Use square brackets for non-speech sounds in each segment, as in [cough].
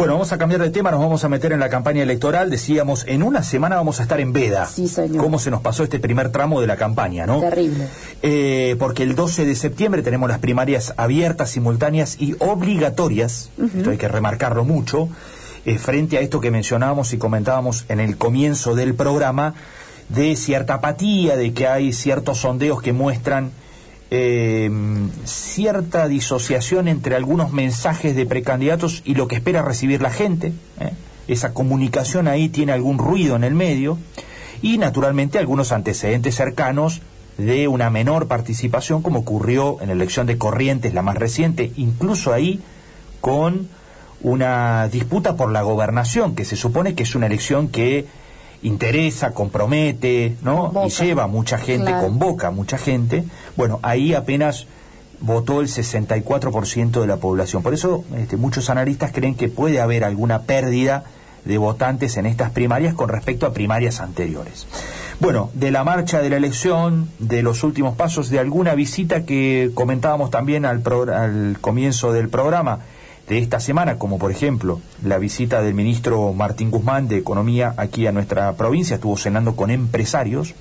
Bueno, vamos a cambiar de tema, nos vamos a meter en la campaña electoral. Decíamos, en una semana vamos a estar en veda. Sí, señor. ¿Cómo se nos pasó este primer tramo de la campaña, no? Terrible. Eh, porque el 12 de septiembre tenemos las primarias abiertas, simultáneas y obligatorias, esto hay que remarcarlo mucho, eh, frente a esto que mencionábamos y comentábamos en el comienzo del programa, de cierta apatía, de que hay ciertos sondeos que muestran eh, cierta disociación entre algunos mensajes de precandidatos y lo que espera recibir la gente. ¿eh? Esa comunicación ahí tiene algún ruido en el medio y naturalmente algunos antecedentes cercanos de una menor participación como ocurrió en la elección de Corrientes, la más reciente, incluso ahí con una disputa por la gobernación, que se supone que es una elección que interesa, compromete, ¿no? Convoca. Y lleva mucha gente, Claro. convoca mucha gente. Bueno, ahí apenas votó el 64% de la población. Por eso este, muchos analistas creen que puede haber alguna pérdida de votantes en estas primarias con respecto a primarias anteriores. Bueno, de la marcha de la elección, de los últimos pasos, de alguna visita que comentábamos también al, al comienzo del programa de esta semana, como por ejemplo la visita del ministro Martín Guzmán de Economía aquí a nuestra provincia, estuvo cenando con empresarios.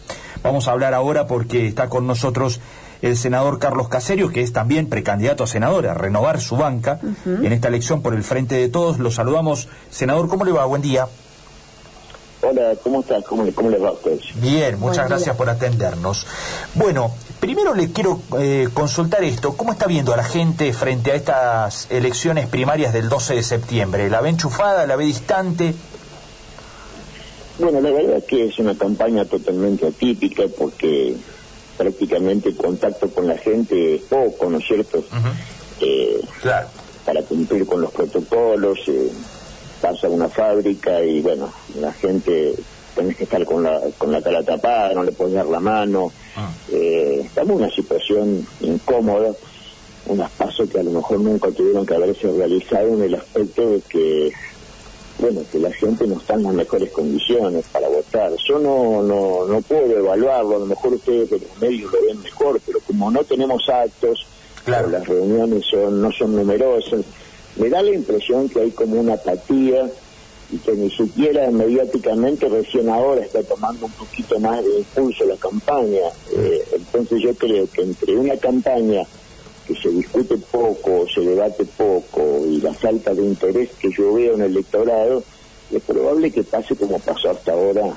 Vamos a hablar ahora porque está con nosotros el senador Carlos Caserio, que es también precandidato a senador, a renovar su banca en esta elección por el Frente de Todos. Lo saludamos. Senador, ¿cómo le va? Buen día. Hola, ¿cómo estás? ¿Cómo, le- cómo les va a ustedes? Bien, muchas Buen día. gracias por atendernos. Bueno, primero le quiero eh, consultar esto. ¿Cómo está viendo a la gente frente a estas elecciones primarias del 12 de septiembre? ¿La ve enchufada? ¿La ve distante? Bueno, la verdad que es una campaña totalmente atípica porque prácticamente el contacto con la gente es poco, ¿no es cierto? Eh, Claro. para cumplir con los protocolos, eh, pasa una fábrica y bueno, la gente tenés que estar con la, con la cara tapada, no le puedes dar la mano. Eh, estamos en una situación incómoda, unas pasos que a lo mejor nunca tuvieron que haberse realizado en el aspecto de que bueno, que la gente no está en las mejores condiciones para votar. Yo no, no, no puedo evaluarlo, a lo mejor ustedes de los medios lo ven mejor, pero como no tenemos actos, Claro. las reuniones son, no son numerosas, me da la impresión que hay como una apatía y que ni siquiera mediáticamente recién ahora está tomando un poquito más de impulso la campaña. Eh, entonces yo creo que entre una campaña que se discute poco, se debate poco y la falta de interés que yo veo en el electorado, es probable que pase como pasó hasta ahora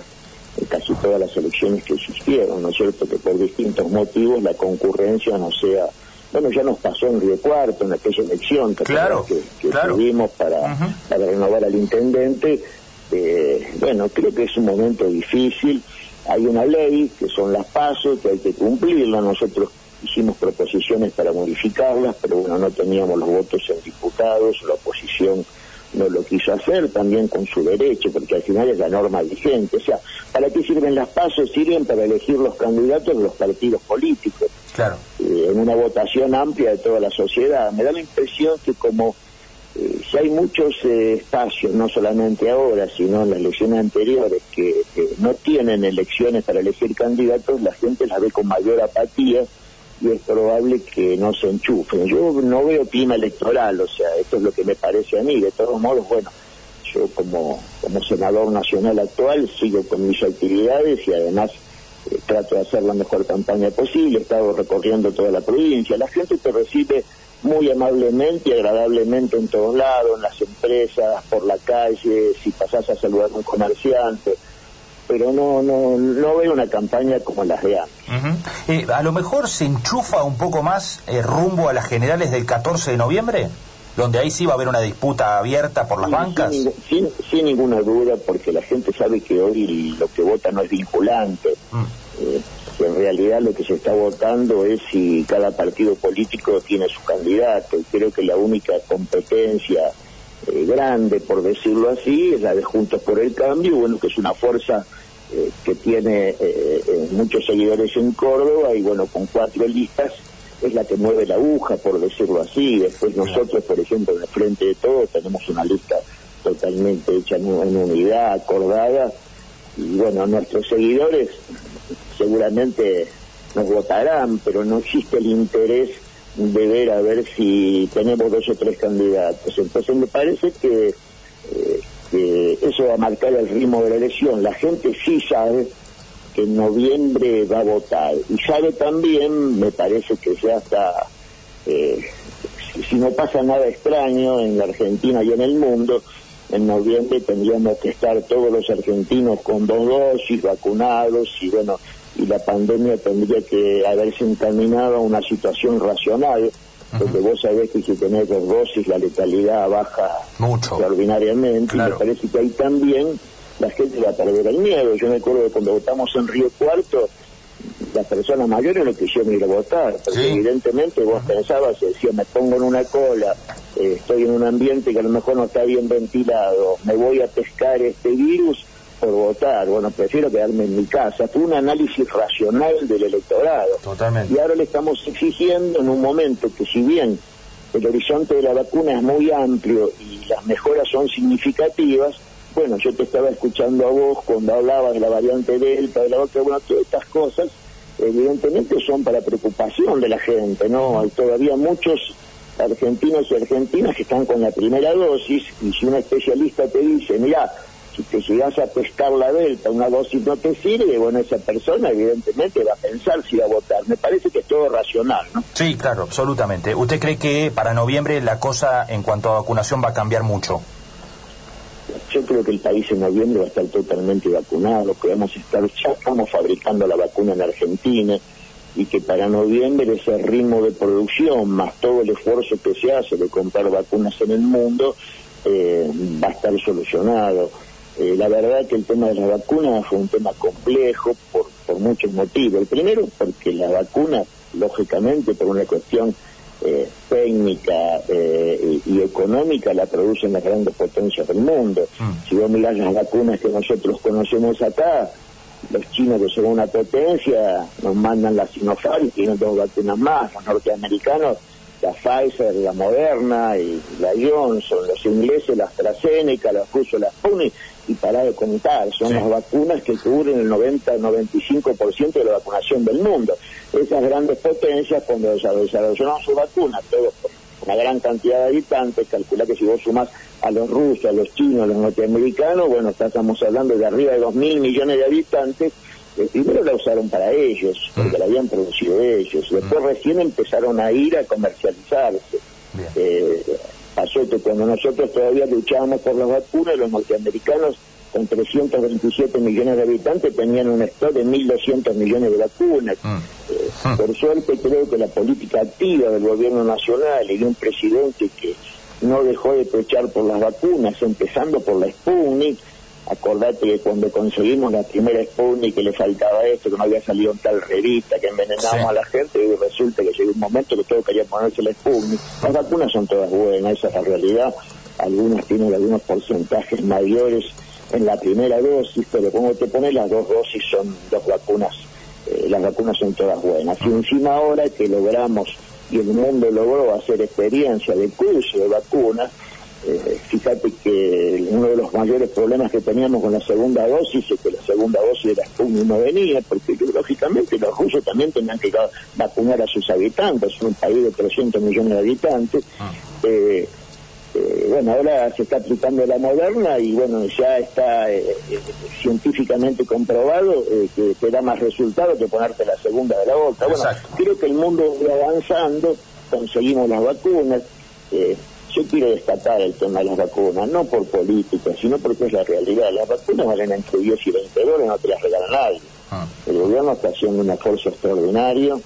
en casi todas las elecciones que existieron, ¿no es cierto? Que por distintos motivos la concurrencia no sea... Bueno, ya nos pasó en Río Cuarto, en aquella elección que, Claro, que, que claro. tuvimos para renovar al intendente. Eh, bueno, creo que es un momento difícil. Hay una ley, que son las pasos, que hay que cumplirla. Nosotros hicimos proposiciones para modificarlas, pero bueno, no teníamos los votos en diputados, la oposición no lo quiso hacer, también con su derecho, porque al final es la norma vigente. O sea, ¿para qué sirven las pasos? Sirven para elegir los candidatos de los partidos políticos Claro. eh, en una votación amplia de toda la sociedad. Me da la impresión que como eh, si hay muchos eh, espacios, no solamente ahora, sino en las elecciones anteriores, que, que no tienen elecciones para elegir candidatos, la gente las ve con mayor apatía y es probable que no se enchufen. Yo no veo clima electoral, o sea, esto es lo que me parece a mí. De todos modos, bueno, yo como, como senador nacional actual sigo con mis actividades y además eh, trato de hacer la mejor campaña posible, he estado recorriendo toda la provincia, la gente te recibe muy amablemente y agradablemente en todos lados, en las empresas, por la calle, si pasás a saludar a un comerciante, pero no, no, no veo una campaña como las de antes. Eh, a lo mejor se enchufa un poco más eh, rumbo a las generales del 14 de noviembre, donde ahí sí va a haber una disputa abierta por las Sí, bancas. Sin, sin, sin ninguna duda, porque la gente sabe que hoy lo que vota no es vinculante. Mm. Eh, en realidad lo que se está votando es si cada partido político tiene su candidato. Y creo que la única competencia eh, grande, por decirlo así, es la de Juntos por el Cambio, bueno, que es una fuerza eh, que tiene eh, eh, muchos seguidores en Córdoba y bueno, con cuatro listas es la que mueve la aguja, por decirlo así. Después nosotros, por ejemplo, en el Frente de Todos tenemos una lista totalmente hecha en, en unidad, acordada, y bueno, nuestros seguidores seguramente nos votarán, pero no existe el interés de ver a ver si tenemos dos o tres candidatos. Entonces me parece que que eso va a marcar el ritmo de la elección. La gente sí sabe que en noviembre va a votar y sabe también, me parece que ya está, eh, si no pasa nada extraño en la Argentina y en el mundo, en noviembre tendríamos que estar todos los argentinos con dos dosis, vacunados y bueno, y la pandemia tendría que haberse encaminado a una situación racional, porque vos sabés que si tenés dos dosis la letalidad baja Mucho. extraordinariamente, y me parece que ahí también la gente va a perder el miedo. Yo me acuerdo de cuando votamos en Río Cuarto, las personas mayores no quisieron ir a votar, porque evidentemente vos pensabas, decía, me pongo en una cola, eh, estoy en un ambiente que a lo mejor no está bien ventilado, me voy a pescar este virus por votar, bueno, prefiero quedarme en mi casa. Fue un análisis racional del electorado. Totalmente. Y ahora le estamos exigiendo en un momento que si bien el horizonte de la vacuna es muy amplio y las mejoras son significativas, bueno, yo te estaba escuchando a vos cuando hablabas de la variante Delta, de la otra, bueno, todas estas cosas evidentemente son para preocupación de la gente, ¿no? Hay todavía muchos argentinos y argentinas que están con la primera dosis y si un especialista te dice, mira, si te llegas a pescar la delta, una dosis no te sirve, bueno, esa persona evidentemente va a pensar si va a votar. Me parece que es todo racional, ¿no? Sí, claro, absolutamente. ¿Usted cree que para noviembre la cosa en cuanto a vacunación va a cambiar mucho? Yo creo que el país en noviembre va a estar totalmente vacunado, que vamos a estar, ya estamos fabricando la vacuna en Argentina y que para noviembre ese ritmo de producción, más todo el esfuerzo que se hace de comprar vacunas en el mundo, eh, va a estar solucionado. Eh, la verdad que el tema de la vacuna fue un tema complejo por, por muchos motivos. El primero, porque la vacuna, lógicamente, por una cuestión eh, técnica eh, y, económica la producen las grandes potencias del mundo. Mm. Si vos mirás las vacunas que nosotros conocemos acá, los chinos que son una potencia nos mandan la Sinopharm y tienen dos vacunas más, los norteamericanos la Pfizer, la Moderna y la Johnson, los ingleses la AstraZeneca, los rusos la Sputnik y para de contar, son las vacunas que cubren el 90-95% de la vacunación del mundo. Esas grandes potencias, cuando desarrollaron su vacuna, todos por una gran cantidad de habitantes, calcula que si vos sumas a los rusos, a los chinos, a los norteamericanos, bueno, estamos hablando de arriba de 2 mil millones de habitantes, eh, primero la usaron para ellos, porque mm. la habían producido ellos, después mm. recién empezaron a ir a comercializarse. Eh, pasó que cuando nosotros todavía luchábamos por las vacunas, los norteamericanos con 327 millones de habitantes tenían un stock de 1.200 millones de vacunas. Mm. Eh, por suerte creo que la política activa del gobierno nacional y de un presidente que no dejó de pechar por las vacunas, empezando por la Sputnik, acordate que cuando conseguimos la primera Sputnik que le faltaba esto, que no había salido en tal revista, que envenenábamos a la gente, y resulta que llegó un momento que todos querían ponerse la Sputnik. Las vacunas son todas buenas, esa es la realidad. Algunas tienen algunos porcentajes mayores en la primera dosis, pero como te pones las dos dosis son dos vacunas, eh, las vacunas son todas buenas. Y encima ahora que logramos, y el mundo logró hacer experiencia de curso de vacunas, eh, fíjate que uno de los mayores problemas que teníamos con la segunda dosis es que la segunda dosis de la Sputnik no venía, porque lógicamente los rusos también tenían que vacunar a sus habitantes, un país de 300 millones de habitantes. Ah. Eh, eh, bueno, ahora se está aplicando la moderna y bueno, ya está científicamente comprobado que te da más resultado que ponerte la segunda de la otra. Bueno, creo que el mundo va avanzando, conseguimos las vacunas. Yo quiero destacar el tema de las vacunas, no por política, sino porque es la realidad. Las vacunas valen entre 10 y 20 dólares, no te las regala nadie. Ah. El gobierno está haciendo un esfuerzo extraordinario,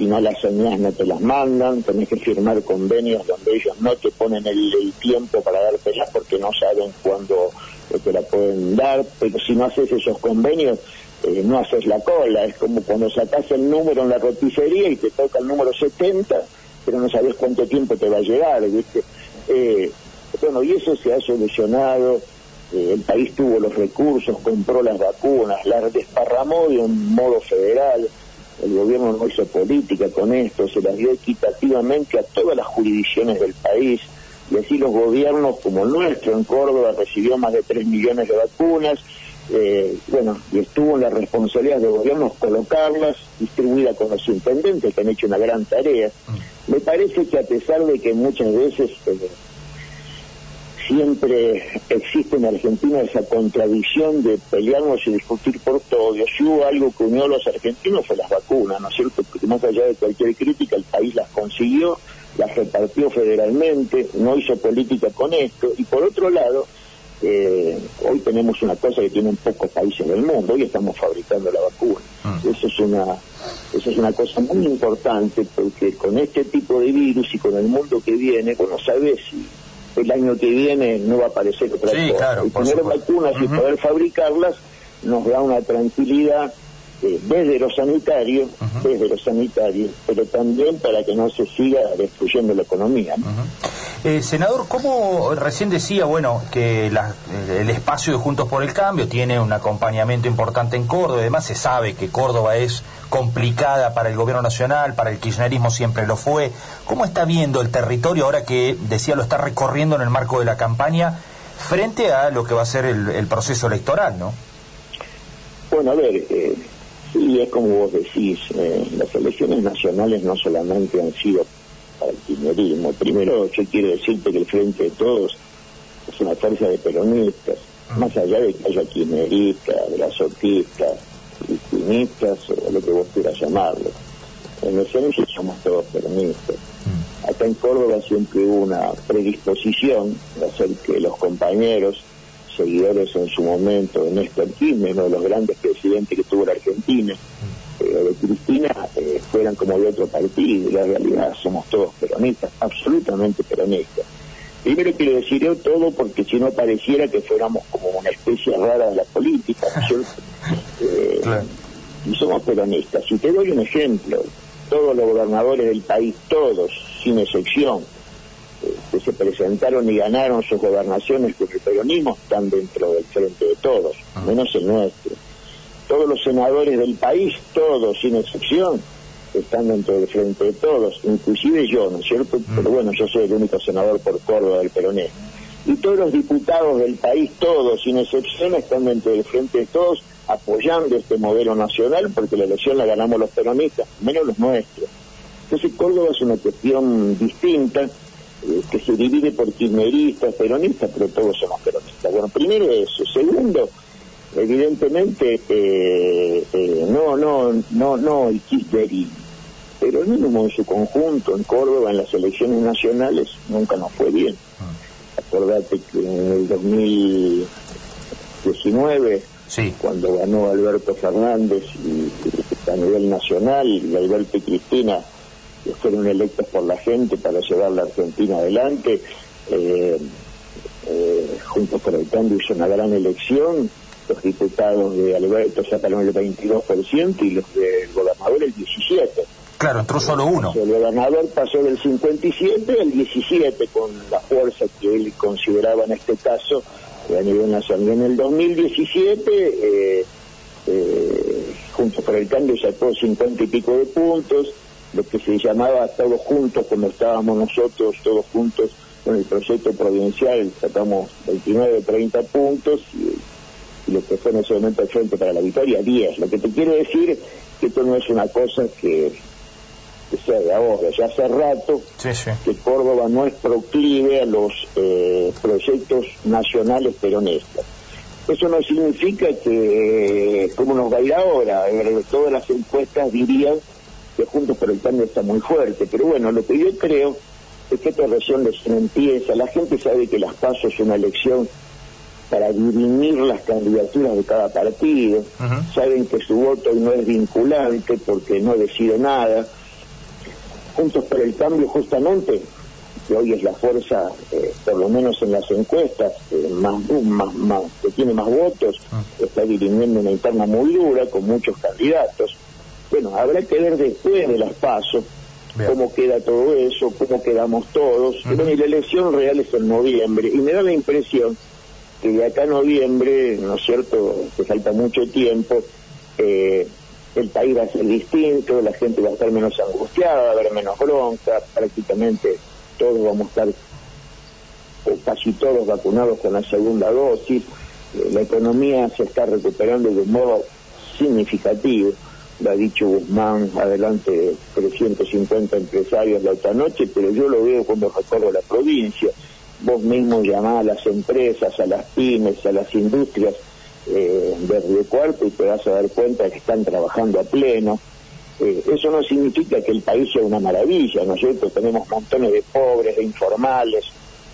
si no las señas no te las mandan, tenés que firmar convenios donde ellos no te ponen el, tiempo para dártelas porque no saben cuándo te la pueden dar, pero si no haces esos convenios, eh, no haces la cola, es como cuando sacas el número en la roticería y te toca el número 70, pero no sabes cuánto tiempo te va a llegar, ¿viste? Eh, bueno, y eso se ha solucionado, eh, el país tuvo los recursos, compró las vacunas, las desparramó de un modo federal, el gobierno no hizo política con esto, se las dio equitativamente a todas las jurisdicciones del país, y así los gobiernos como el nuestro en Córdoba recibió más de 3 millones de vacunas, eh, bueno, y estuvo en la responsabilidad de gobiernos colocarlas, distribuida con los intendentes que han hecho una gran tarea. Me parece que a pesar de que muchas veces eh, siempre existe en Argentina esa contradicción de pelearnos y discutir por todo. Si hubo algo que unió a los argentinos fue las vacunas, ¿no es cierto? Porque más allá de cualquier crítica, el país las consiguió, las repartió federalmente, no hizo política con esto. Y por otro lado, eh, hoy tenemos una cosa que tienen pocos países del mundo, hoy estamos fabricando la vacuna. Ah. Eso es una eso es una cosa muy importante porque con este tipo de virus y con el mundo que viene, bueno, sabes si el año que viene no va a aparecer otra cosa. y tener vacunas y poder fabricarlas nos da una tranquilidad eh, desde lo sanitario, desde lo sanitario, pero también para que no se siga destruyendo la economía. Eh, senador, ¿cómo recién decía, bueno, que el espacio de Juntos por el Cambio tiene un acompañamiento importante en Córdoba, además se sabe que Córdoba es complicada para el gobierno nacional, para el kirchnerismo siempre lo fue. ¿Cómo está viendo el territorio ahora que, decía, lo está recorriendo en el marco de la campaña frente a lo que va a ser el, proceso electoral, no? Bueno, a ver, eh, Sí, es como vos decís, eh, las elecciones nacionales no solamente han sido para el kirchnerismo. Primero, yo quiero decirte que el Frente de Todos es una fuerza de peronistas, más allá de que haya kirchneristas, brazotistas, cristinistas o lo que vos quieras llamarlo. En esencia somos todos peronistas. Acá en Córdoba siempre hubo una predisposición de hacer que los compañeros seguidores en su momento de Néstor Kirchner, uno de los grandes presidentes que tuvo la Argentina, eh, de Cristina, eh, fueran como de otro partido, y la realidad somos todos peronistas, absolutamente peronistas. Primero quiero decir yo todo porque si no pareciera que fuéramos como una especie rara de la política, [laughs] eh, y somos peronistas. Si te doy un ejemplo, todos los gobernadores del país, todos, sin excepción, que se presentaron y ganaron sus gobernaciones con el peronismo están dentro del frente de todos, ah. menos el nuestro. Todos los senadores del país, todos sin excepción, están dentro del frente de todos, inclusive yo, ¿no es cierto? Mm. Pero bueno, yo soy el único senador por Córdoba del peronismo. Y todos los diputados del país, todos sin excepción, están dentro del frente de todos apoyando este modelo nacional porque la elección la ganamos los peronistas, menos los nuestros. Entonces Córdoba es una cuestión distinta eh, que se divide por kirchneristas, peronistas, pero todos somos peronistas. Bueno, primero eso. Segundo, evidentemente, eh, eh, no, no, no, no el kirchnerismo. Pero el mismo en su conjunto, en Córdoba, en las elecciones nacionales, nunca nos fue bien. Acordate que en el 2019, cuando ganó Alberto Fernández y, a nivel nacional, y Alberto y Cristina que fueron electos por la gente para llevar la Argentina adelante. Eh, eh, juntos por el cambio hizo una gran elección, los diputados de Alberto sacaron el 22% y los del gobernador el 17%. Claro, entró solo uno. El gobernador pasó del 57 al 17 con la fuerza que él consideraba en este caso a nivel nacional. En el 2017, eh, eh, Juntos por el Cambio sacó 50 y pico de puntos, lo que se llamaba todos juntos, cuando estábamos nosotros todos juntos con el proyecto provincial, sacamos 29, 30 puntos y, lo que fue en ese momento el Frente para la Victoria, 10. Lo que te quiero decir que esto no es una cosa que, sea de ahora, ya hace rato que Córdoba no es proclive a los eh, proyectos nacionales peronistas. Eso no significa que, como nos va a ir ahora, eh, todas las encuestas dirían Juntos por el Cambio está muy fuerte. Pero bueno, lo que yo creo es que esta región recién empieza. La gente sabe que las pasos es una elección para dirimir las candidaturas de cada partido. Saben que su voto no es vinculante porque no decide nada. Juntos por el Cambio, justamente, que hoy es la fuerza, eh, por lo menos en las encuestas, eh, más, más, más, que tiene más votos, está dirimiendo una interna muy dura con muchos candidatos. Bueno, habrá que ver después de las pasos cómo queda todo eso, cómo quedamos todos. Pero la elección real es en noviembre y me da la impresión que de acá a noviembre, ¿no es cierto?, que falta mucho tiempo, eh, el país va a ser distinto, la gente va a estar menos angustiada, va a haber menos bronca, prácticamente todos vamos a estar, o casi todos vacunados con la segunda dosis, eh, la economía se está recuperando de un modo significativo lo ha dicho Guzmán, adelante 350 empresarios la otra noche, pero yo lo veo cuando recorro la provincia. vos mismo llamás a las empresas, a las pymes, a las industrias eh, de Río Cuarto y te vas a dar cuenta de que están trabajando a pleno. Eh, eso no significa que el país sea una maravilla, ¿no es cierto? Tenemos montones de pobres, de informales,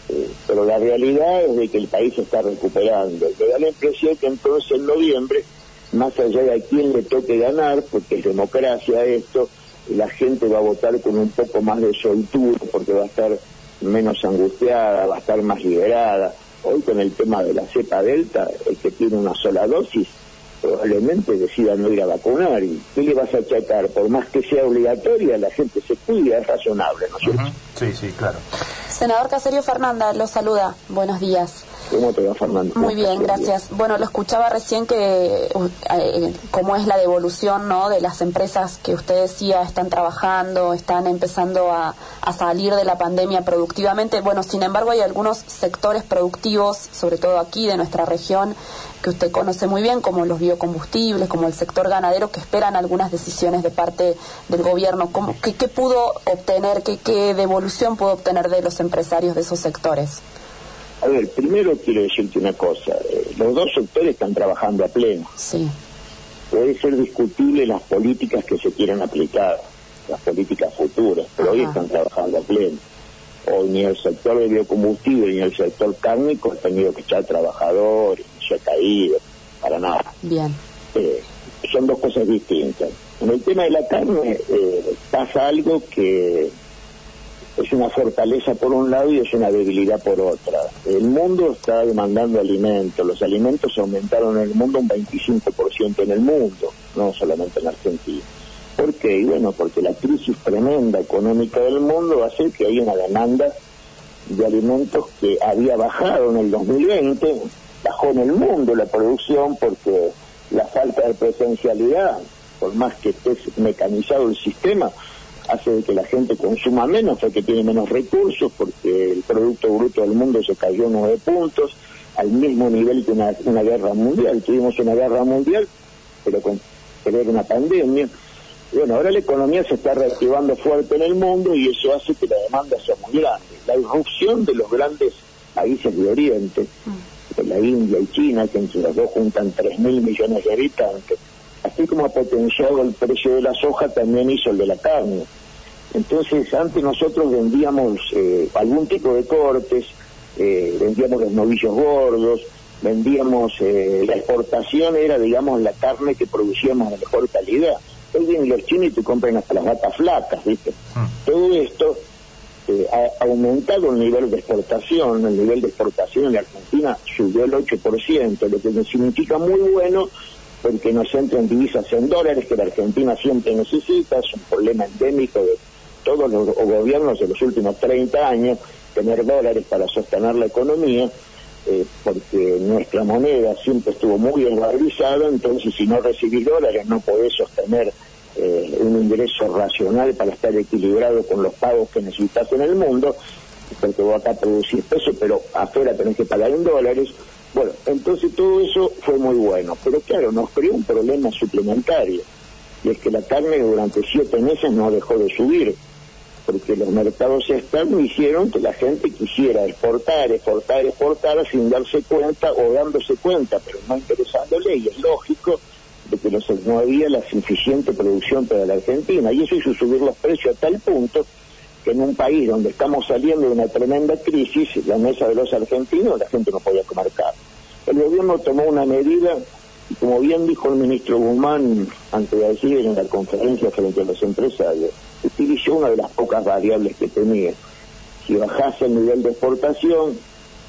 eh, pero la realidad es de que el país se está recuperando. Me da la impresión que entonces en noviembre, más allá de a quién le toque ganar, porque es democracia esto, la gente va a votar con un poco más de soltura, porque va a estar menos angustiada, va a estar más liberada. Hoy con el tema de la cepa delta, el que tiene una sola dosis, probablemente decida no ir a vacunar. ¿Y qué le vas a achacar? Por más que sea obligatoria, la gente se cuida, es razonable, ¿no es cierto? Sí, sí, claro. Senador Caserio Fernanda, lo saluda. Buenos días. ¿Cómo te va, Fernando? Muy bien, gracias. Bueno, lo escuchaba recién que uh, eh, cómo es la devolución ¿no? de las empresas que usted decía están trabajando, están empezando a, a, salir de la pandemia productivamente. Bueno, sin embargo, hay algunos sectores productivos, sobre todo aquí de nuestra región, que usted conoce muy bien, como los biocombustibles, como el sector ganadero, que esperan algunas decisiones de parte del gobierno. ¿Cómo, qué, qué, pudo obtener, qué, qué devolución pudo obtener de los empresarios de esos sectores? A ver, primero quiero decirte una cosa. Eh, los dos sectores están trabajando a pleno. Sí. Puede ser discutible las políticas que se quieran aplicar, las políticas futuras, pero Ajá. hoy están trabajando a pleno. Hoy ni el sector de biocombustible ni el sector cárnico han tenido que echar trabajadores, se ha caído, para nada. Bien. Eh, son dos cosas distintas. En el tema de la carne eh, pasa algo que es una fortaleza por un lado y es una debilidad por otra. El mundo está demandando alimentos, los alimentos aumentaron en el mundo un 25% en el mundo, no solamente en Argentina. ¿Por qué? Bueno, porque la crisis tremenda económica del mundo hace que haya una demanda de alimentos que había bajado en el 2020, bajó en el mundo la producción porque la falta de presencialidad, por más que esté mecanizado el sistema, hace que la gente consuma menos, porque tiene menos recursos, porque el Producto Bruto del mundo se cayó nueve puntos, al mismo nivel que una, una guerra mundial. Tuvimos una guerra mundial, pero con pero era una pandemia. Bueno, ahora la economía se está reactivando fuerte en el mundo y eso hace que la demanda sea muy grande. La irrupción de los grandes países de Oriente, de la India y China, que entre los dos juntan 3 mil millones de habitantes, así como ha potenciado el precio de la soja, también hizo el de la carne. Entonces, antes nosotros vendíamos eh, algún tipo de cortes, eh, vendíamos los novillos gordos, vendíamos, eh, la exportación era, digamos, la carne que producíamos de mejor calidad. Hoy vienen los chinos y te compran hasta las vacas flacas, ¿viste? Mm. Todo esto eh, ha aumentado el nivel de exportación, el nivel de exportación en la Argentina subió el 8%, lo que significa muy bueno porque nos entran divisas en dólares que la Argentina siempre necesita, es un problema endémico de todos los gobiernos de los últimos 30 años, tener dólares para sostener la economía, eh, porque nuestra moneda siempre estuvo muy valorizada, entonces si no recibís dólares no podés sostener eh, un ingreso racional para estar equilibrado con los pagos que necesitas en el mundo, porque vos acá producís pesos, pero afuera tenés que pagar en dólares, bueno, entonces todo eso fue muy bueno, pero claro, nos creó un problema suplementario, y es que la carne durante siete meses no dejó de subir, porque los mercados externos hicieron que la gente quisiera exportar, exportar, exportar sin darse cuenta o dándose cuenta, pero no interesándole, y es lógico de que no había la suficiente producción para la Argentina, y eso hizo subir los precios a tal punto que en un país donde estamos saliendo de una tremenda crisis, la mesa de los argentinos, la gente no podía comer carne. El gobierno tomó una medida, y como bien dijo el ministro Guzmán antes de decir en la conferencia frente a los empresarios, utilizó una de las pocas variables que tenía. Si bajase el nivel de exportación,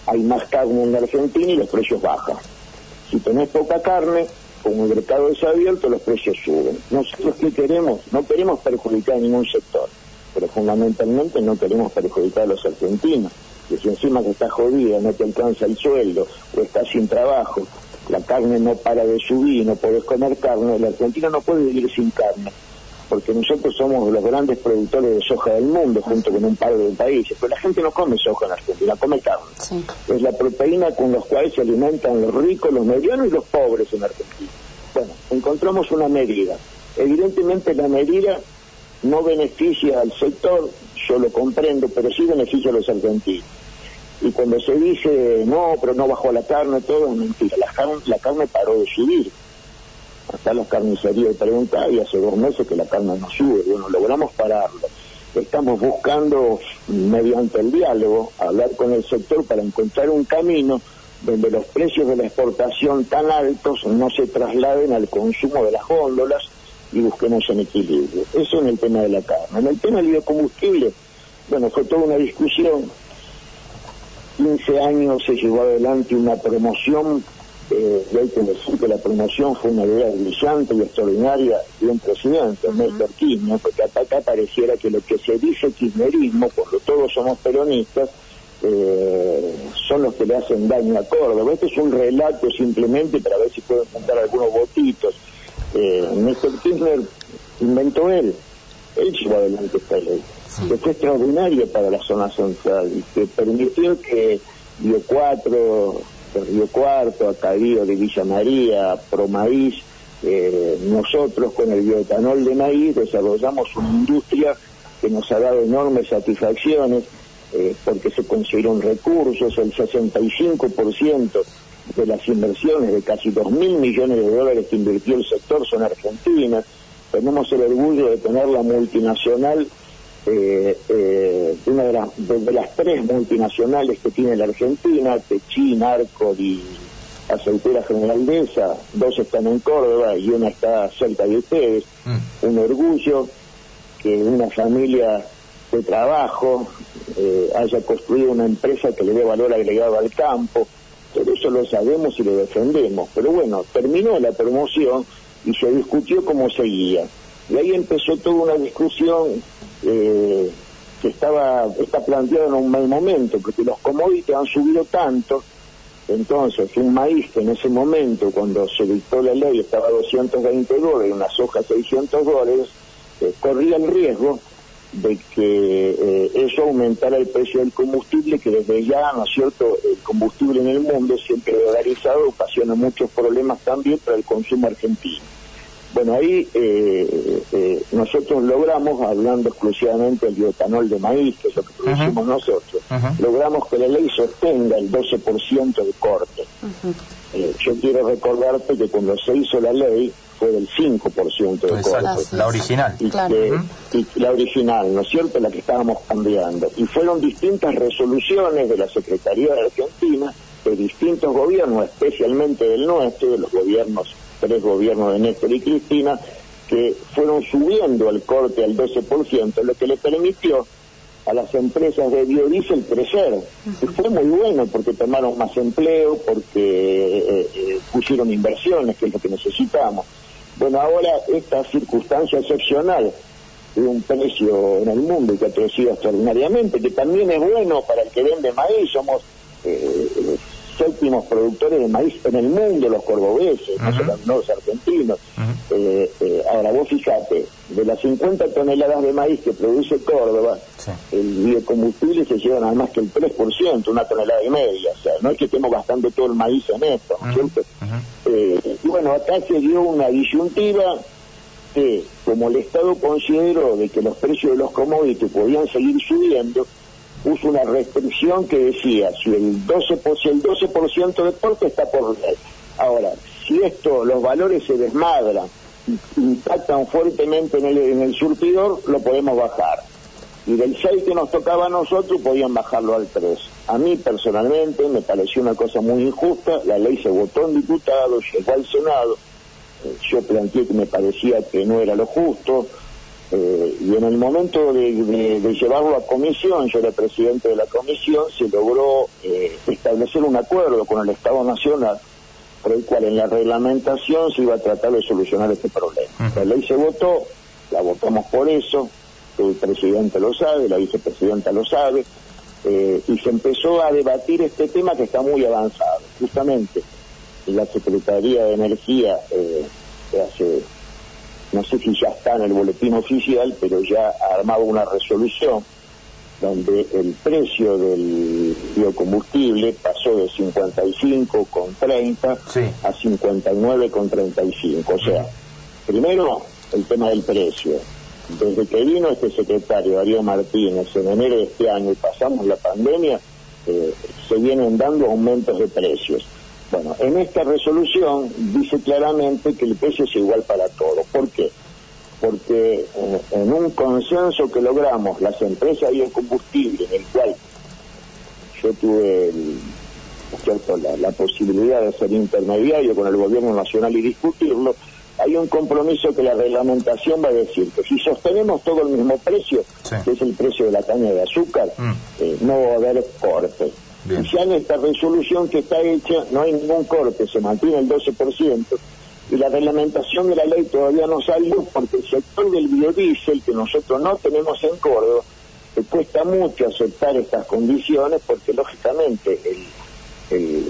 hay más carne en la Argentina y los precios bajan. Si tenés poca carne, como el mercado es abierto, los precios suben. Nosotros qué queremos? No queremos perjudicar a ningún sector pero fundamentalmente no queremos perjudicar a los argentinos, que si encima que está jodida, no te alcanza el sueldo o estás sin trabajo, la carne no para de subir, no podés comer carne, el argentino no puede vivir sin carne, porque nosotros somos los grandes productores de soja del mundo, junto con un par de países, pero la gente no come soja en Argentina, come carne. Es la proteína con la cual se alimentan los ricos, los medianos y los pobres en Argentina. Bueno, encontramos una medida. Evidentemente la medida no beneficia al sector, yo lo comprendo, pero sí beneficia a los argentinos. Y cuando se dice, no, pero no bajó la carne, todo es mentira. La carne, la carne paró de subir. Hasta las carnicerías preguntan y hace dos meses que la carne no sube. Bueno, logramos pararlo. Estamos buscando, mediante el diálogo, hablar con el sector para encontrar un camino donde los precios de la exportación tan altos no se trasladen al consumo de las góndolas y busquemos un equilibrio. Eso en el tema de la carne. En el tema del biocombustible, bueno, fue toda una discusión. 15 años se llevó adelante una promoción, eh, y hay que decir que la promoción fue una idea brillante y extraordinaria de un presidente, Néstor Kirchner, porque acá pareciera que lo que se dice kirchnerismo, porque todos somos peronistas, eh, son los que le hacen daño a Córdoba. Este es un relato simplemente para ver si pueden juntar algunos votitos. Eh, Néstor Kirchner inventó él, él llevó adelante esta ley, que fue extraordinaria para la zona central y que permitió que Río 4, Río Cuarto, Acadío de Villa María, Promaíz, eh, nosotros con el bioetanol de maíz desarrollamos una industria que nos ha dado enormes satisfacciones eh, porque se consiguieron recursos, el 65% de las inversiones de casi 2 mil millones de dólares que invirtió el sector son argentinas. Tenemos el orgullo de tener la multinacional, eh, eh, una de, las tres multinacionales que tiene la Argentina, Techín, Arco y Aceitera General de esa, dos están en Córdoba y una está cerca de ustedes. Mm. Un orgullo que una familia de trabajo eh, haya construido una empresa que le dé valor agregado al campo. Todo eso lo sabemos y lo defendemos. Pero bueno, terminó la promoción y se discutió cómo seguía. Y ahí empezó toda una discusión eh, que estaba está planteada en un mal momento, porque los commodities han subido tanto. Entonces, un maíz que en ese momento, cuando se dictó la ley, estaba a 220 dólares, una soja 600 dólares, eh, corría el riesgo de que eh, eso aumentara el precio del combustible, que desde ya, ¿no es cierto?, el combustible en el mundo siempre dolarizado ocasiona muchos problemas también para el consumo argentino. Bueno, ahí eh, eh, nosotros logramos, hablando exclusivamente del bioetanol de maíz, que es lo que producimos nosotros, logramos que la ley sostenga el 12% de corte. yo quiero recordarte que cuando se hizo la ley, fue del 5% de corte. La original. Y, la original, ¿no es cierto? La que estábamos cambiando. Y fueron distintas resoluciones de la Secretaría de Argentina, de distintos gobiernos, especialmente del nuestro, de los gobiernos, tres gobiernos de Néstor y Cristina, que fueron subiendo el corte al 12%, lo que le permitió a las empresas de biodiesel crecer. Y fue muy bueno porque tomaron más empleo, porque eh, eh, pusieron inversiones, que es lo que necesitamos. Bueno, ahora esta circunstancia excepcional de un precio en el mundo y que ha crecido extraordinariamente, que también es bueno para el que vende maíz, somos eh, séptimos productores de maíz en el mundo, los cordobeses, no los argentinos. Eh, eh, ahora, vos fijate, de las 50 toneladas de maíz que produce Córdoba, el biocombustible se lleva nada más que el 3%, una tonelada y media. O sea, no es que estemos gastando todo el maíz en esto, ¿no es cierto? Eh, y bueno, acá se dio una disyuntiva que, como el Estado consideró de que los precios de los commodities podían seguir subiendo, puso una restricción que decía, si el 12%, el 12 de porte está por ley. Ahora, si esto, los valores se desmadran, impactan fuertemente en el, en el surtidor, lo podemos bajar. Y del 6 que nos tocaba a nosotros, podían bajarlo al 3. A mí personalmente me pareció una cosa muy injusta, la ley se votó en diputados, llegó al Senado, eh, yo planteé que me parecía que no era lo justo, eh, y en el momento de, llevarlo a comisión, yo era presidente de la comisión, se logró eh, establecer un acuerdo con el Estado Nacional por el cual en la reglamentación se iba a tratar de solucionar este problema. La ley se votó, la votamos por eso, el presidente lo sabe, la vicepresidenta lo sabe, eh, y se empezó a debatir este tema que está muy avanzado. Justamente la Secretaría de Energía hace no sé si ya está en el boletín oficial, pero ya ha armado una resolución donde el precio del biocombustible pasó de 55 con 30 a 59 con 35. O sea, primero el tema del precio. Desde que vino este secretario Darío Martínez en enero de este año y pasamos la pandemia, eh, se vienen dando aumentos de precios. Bueno, en esta resolución dice claramente que el precio es igual para todos. ¿Por qué? Porque eh, en un consenso que logramos las empresas y el combustible, en el cual yo tuve la, la, posibilidad de ser intermediario con el gobierno nacional y discutirlo, hay un compromiso que la reglamentación va a decir que si sostenemos todo el mismo precio, que es el precio de la caña de azúcar, mm. eh, no va a haber corte. Y ya en esta resolución que está hecha no hay ningún corte, se mantiene el 12%, y la reglamentación de la ley todavía no salió porque el sector del biodiesel, que nosotros no tenemos en Córdoba, le cuesta mucho aceptar estas condiciones porque lógicamente el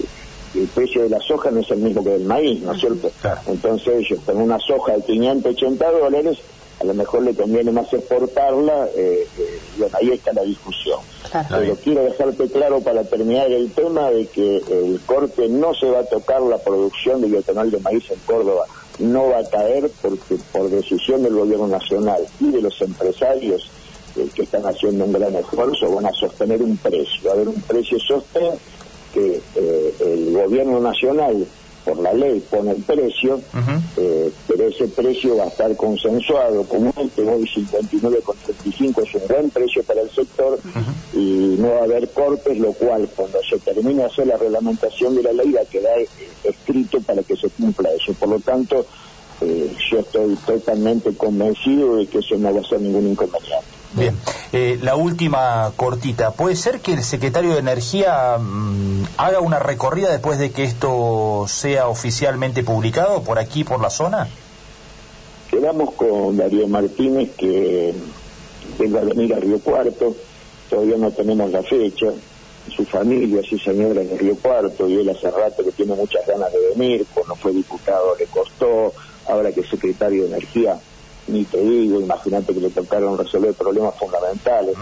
el precio de la soja no es el mismo que del maíz, ¿no es cierto? Entonces ellos con una soja de 580 dólares, a lo mejor le conviene más exportarla, eh, eh, bueno, ahí está la discusión. Pero quiero dejarte claro para terminar el tema de que el corte no se va a tocar la producción de bioetanol de maíz en Córdoba, no va a caer porque por decisión del gobierno nacional y de los empresarios eh, que están haciendo un gran esfuerzo van a sostener un precio, va a haber un precio sostén que eh, el gobierno nacional por la ley pone el precio, eh, pero ese precio va a estar consensuado como este, hoy 59,35 es un buen precio para el sector y no va a haber cortes, lo cual cuando se termine de hacer la reglamentación de la ley va a quedar eh, escrito para que se cumpla eso. Por lo tanto, yo estoy totalmente convencido de que eso no va a ser ningún inconveniente. Bien, eh, la última cortita. ¿Puede ser que el secretario de Energía mm, haga una recorrida después de que esto sea oficialmente publicado por aquí, por la zona? Quedamos con Darío Martínez que venga a venir a Río Cuarto. Todavía no tenemos la fecha. Su familia, su señora en Río Cuarto, y él hace rato que tiene muchas ganas de venir. Cuando fue diputado le costó. Ahora que es secretario de Energía ni te digo, imagínate que le tocaron resolver problemas fundamentales.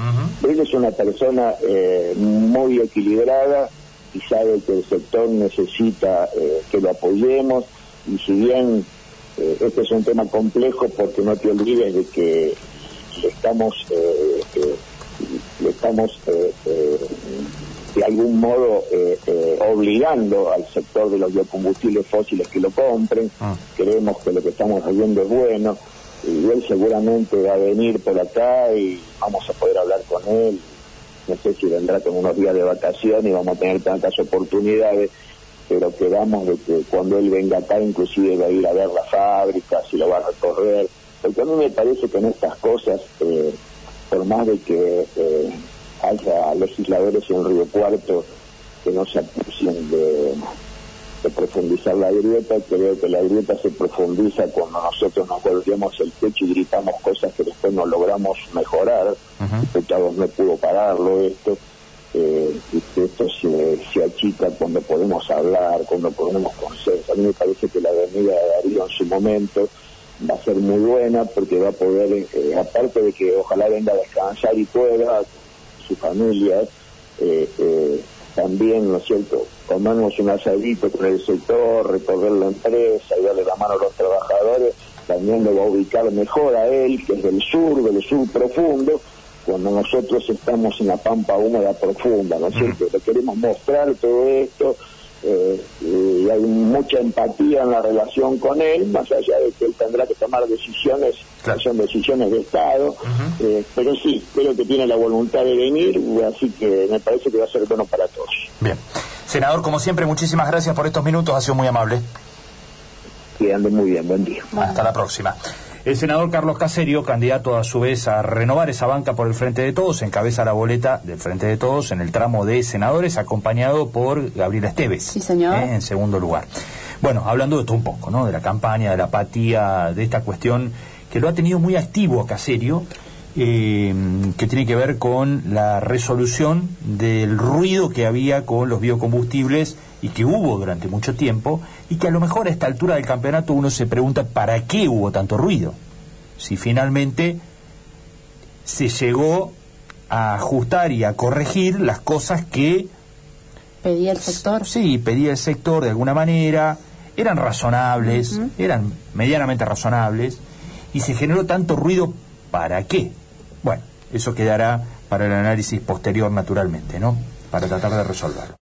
Él es una persona eh, muy equilibrada y sabe que el sector necesita eh, que lo apoyemos y si bien eh, este es un tema complejo porque no te olvides de que le estamos le estamos de algún modo obligando al sector de los biocombustibles fósiles que lo compren. Ah. Creemos que lo que estamos haciendo es bueno y él seguramente va a venir por acá y vamos a poder hablar con él. No sé si vendrá con unos días de vacaciones y vamos a tener tantas oportunidades, pero quedamos de que cuando él venga acá inclusive va a ir a ver las fábricas y lo va a recorrer. Porque a mí me parece que en estas cosas, eh, por más de que eh, haya legisladores en Río Cuarto que no se acusen de profundizar la grieta, creo que la grieta se profundiza cuando nosotros nos golpeamos el pecho y gritamos cosas que después no logramos mejorar, uh no pudo pararlo esto, eh, y esto se, se, achica cuando podemos hablar, cuando podemos consenso. A mí me parece que la venida de Darío en su momento va a ser muy buena porque va a poder, eh, aparte de que ojalá venga a descansar y pueda, su familia, eh, eh también, ¿no es cierto?, tomarnos un asadito con el sector, recorrer la empresa y darle la mano a los trabajadores, también lo va a ubicar mejor a él, que es del sur, del sur profundo, cuando nosotros estamos en la pampa húmeda profunda, ¿no es cierto? Le queremos mostrar todo esto, eh, y hay mucha empatía en la relación con él, más allá de que él tendrá que tomar decisiones que son decisiones de Estado, eh, pero sí, creo que tiene la voluntad de venir, así que me parece que va a ser bueno para todos. Bien. Senador, como siempre, muchísimas gracias por estos minutos, ha sido muy amable. Que ande muy bien, buen día. Hasta la próxima. El senador Carlos Caserio, candidato a su vez a renovar esa banca por el Frente de Todos, encabeza la boleta del Frente de Todos en el tramo de senadores, acompañado por Gabriela Esteves. Sí, señor. ¿eh? En segundo lugar. Bueno, hablando de todo un poco, ¿no? De la campaña, de la apatía, de esta cuestión que lo ha tenido muy activo a Caserio, eh, que tiene que ver con la resolución del ruido que había con los biocombustibles y que hubo durante mucho tiempo y que a lo mejor a esta altura del campeonato uno se pregunta para qué hubo tanto ruido. Si finalmente se llegó a ajustar y a corregir las cosas que pedía el sector. Sí, pedía el sector de alguna manera, eran razonables, eran medianamente razonables y se generó tanto ruido para qué. Bueno, eso quedará para el análisis posterior naturalmente, ¿no? para tratar de resolverlo.